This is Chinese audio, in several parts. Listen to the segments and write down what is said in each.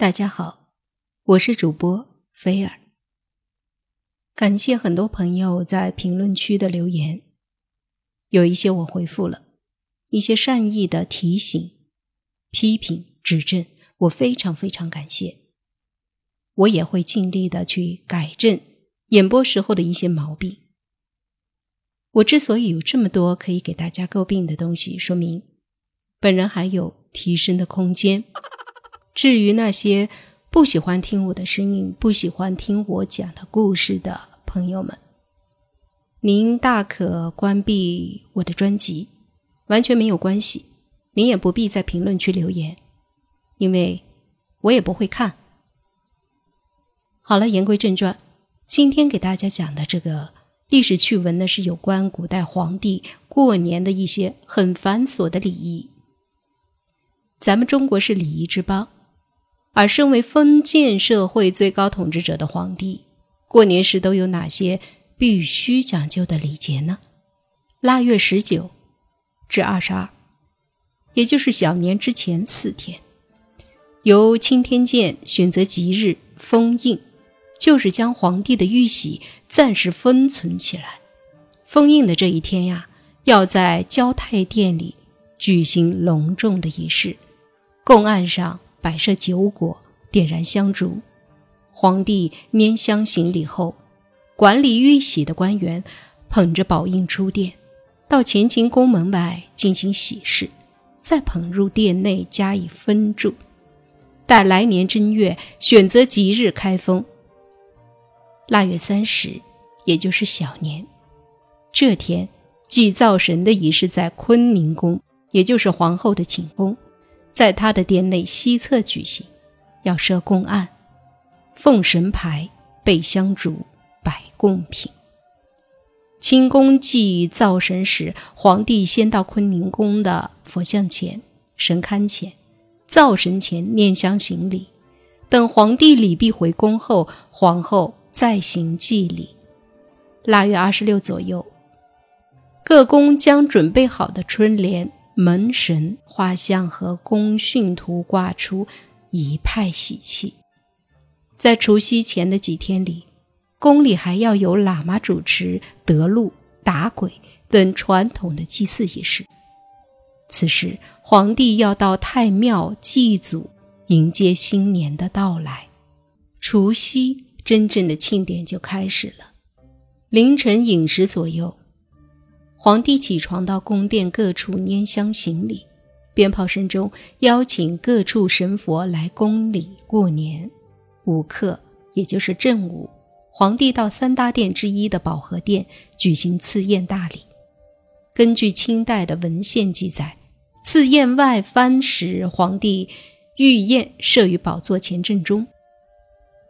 大家好，我是主播菲尔。感谢很多朋友在评论区的留言，有一些我回复了，一些善意的提醒、批评、指正，我非常非常感谢。我也会尽力的去改正演播时候的一些毛病。我之所以有这么多可以给大家诟病的东西，说明本人还有提升的空间。至于那些不喜欢听我的声音、不喜欢听我讲的故事的朋友们，您大可关闭我的专辑，完全没有关系。您也不必在评论区留言，因为我也不会看。好了，言归正传，今天给大家讲的这个历史趣闻呢，是有关古代皇帝过年的一些很繁琐的礼仪。咱们中国是礼仪之邦。而身为封建社会最高统治者的皇帝，过年时都有哪些必须讲究的礼节呢？腊月十九至二十二，也就是小年之前四天，由钦天监选择吉日封印，就是将皇帝的玉玺暂时封存起来。封印的这一天呀，要在交泰殿里举行隆重的仪式，供案上。摆设酒果，点燃香烛，皇帝拈香行礼后，管理玉玺的官员捧着宝印出殿，到乾清宫门外进行喜事，再捧入殿内加以封住，待来年正月选择吉日开封。腊月三十，也就是小年，这天祭灶神的仪式在坤宁宫，也就是皇后的寝宫。在他的殿内西侧举行，要设供案、奉神牌、备香烛、摆贡品。清宫祭灶神时，皇帝先到坤宁宫的佛像前、神龛前、灶神前念香行礼。等皇帝礼毕回宫后，皇后再行祭礼。腊月二十六左右，各宫将准备好的春联。门神画像和宫训图挂出，一派喜气。在除夕前的几天里，宫里还要有喇嘛主持得路、打鬼等传统的祭祀仪式。此时，皇帝要到太庙祭祖，迎接新年的到来。除夕真正的庆典就开始了。凌晨饮食左右。皇帝起床到宫殿各处拈香行礼，鞭炮声中邀请各处神佛来宫里过年。午刻，也就是正午，皇帝到三大殿之一的保和殿举行赐宴大礼。根据清代的文献记载，赐宴外藩时，皇帝御宴设于宝座前正中，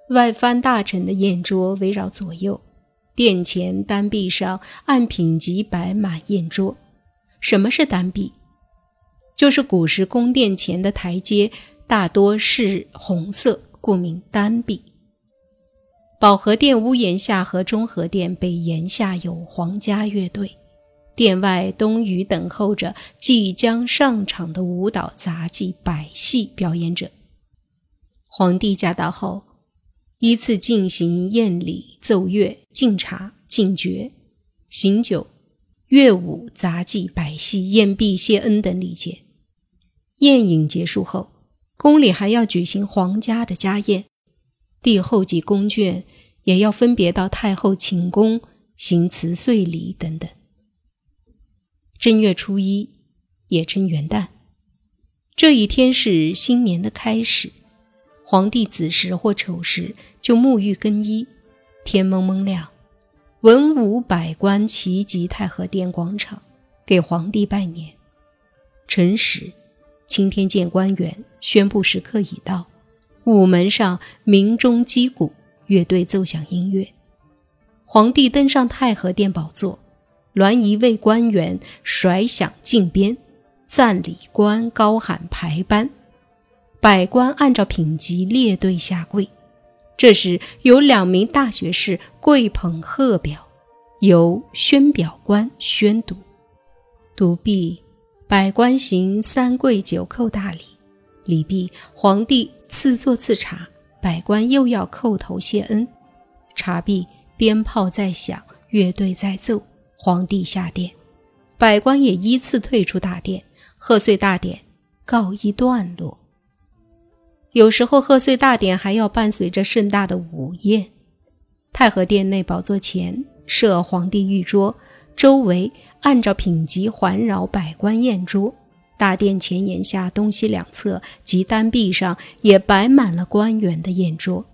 外藩大臣的宴桌围绕左右。殿前单壁上按品级摆满宴桌。什么是单壁？就是古时宫殿前的台阶，大多是红色，故名单壁。保和殿屋檐下和中和殿北檐下有皇家乐队，殿外东隅等候着即将上场的舞蹈杂技百戏表演者。皇帝驾到后。依次进行宴礼、奏乐、敬茶、敬爵、行酒、乐舞、杂技、百戏、宴毕、谢恩等礼节。宴饮结束后，宫里还要举行皇家的家宴，帝后及宫眷也要分别到太后寝宫行辞岁礼等等。正月初一，也称元旦，这一天是新年的开始。皇帝子时或丑时就沐浴更衣，天蒙蒙亮，文武百官齐集太和殿广场，给皇帝拜年。辰时，钦天监官员宣布时刻已到，午门上鸣钟击鼓，乐队奏响音乐。皇帝登上太和殿宝座，銮仪卫官员甩响禁鞭，赞礼官高喊排班。百官按照品级列队下跪，这时有两名大学士跪捧贺表，由宣表官宣读。读毕，百官行三跪九叩大礼。礼毕，皇帝赐座赐茶，百官又要叩头谢恩。茶毕，鞭炮在响，乐队在奏，皇帝下殿，百官也依次退出大殿，贺岁大典告一段落。有时候贺岁大典还要伴随着盛大的午宴。太和殿内宝座前设皇帝御桌，周围按照品级环绕百官宴桌。大殿前檐下、东西两侧及单壁上也摆满了官员的宴桌。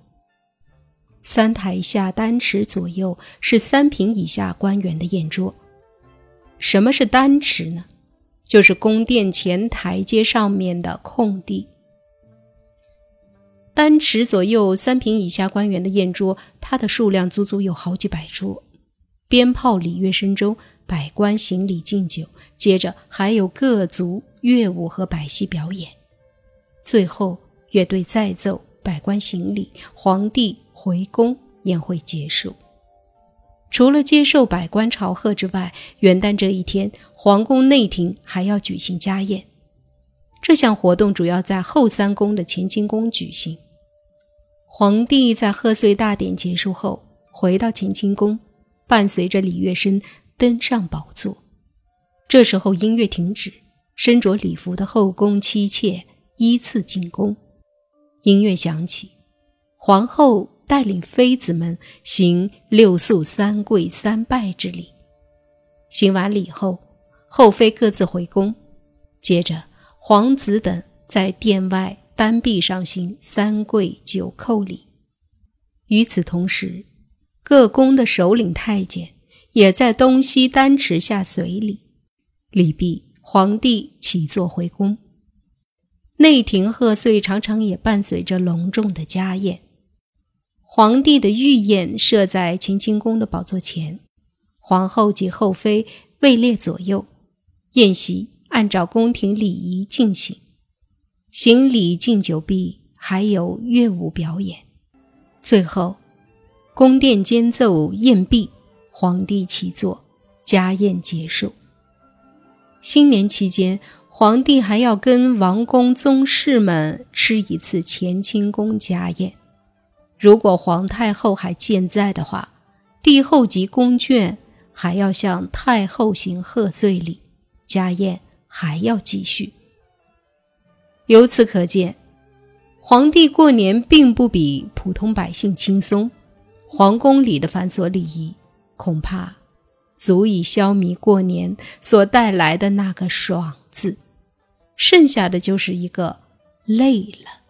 三台下单池左右是三品以下官员的宴桌。什么是单池呢？就是宫殿前台阶上面的空地。单池左右三品以下官员的宴桌，它的数量足足有好几百桌。鞭炮礼乐声中，百官行礼敬酒，接着还有各族乐舞和百戏表演，最后乐队再奏，百官行礼，皇帝回宫，宴会结束。除了接受百官朝贺之外，元旦这一天，皇宫内廷还要举行家宴。这项活动主要在后三宫的乾清宫举行。皇帝在贺岁大典结束后，回到乾清宫。伴随着礼乐声登上宝座，这时候音乐停止，身着礼服的后宫妻妾依次进宫。音乐响起，皇后带领妃子们行六肃三跪三拜之礼。行完礼后，后妃各自回宫，接着皇子等在殿外单臂上行三跪九叩礼。与此同时。各宫的首领太监也在东西丹池下随礼，礼毕，皇帝起坐回宫。内廷贺岁常常也伴随着隆重的家宴。皇帝的御宴设在乾清宫的宝座前，皇后及后妃位列左右，宴席按照宫廷礼仪进行。行礼敬酒毕，还有乐舞表演，最后。宫殿间奏宴毕，皇帝起坐，家宴结束。新年期间，皇帝还要跟王公宗室们吃一次乾清宫家宴。如果皇太后还健在的话，帝后及宫眷还要向太后行贺岁礼，家宴还要继续。由此可见，皇帝过年并不比普通百姓轻松。皇宫里的繁琐礼仪，恐怕足以消弭过年所带来的那个“爽”字，剩下的就是一个累了。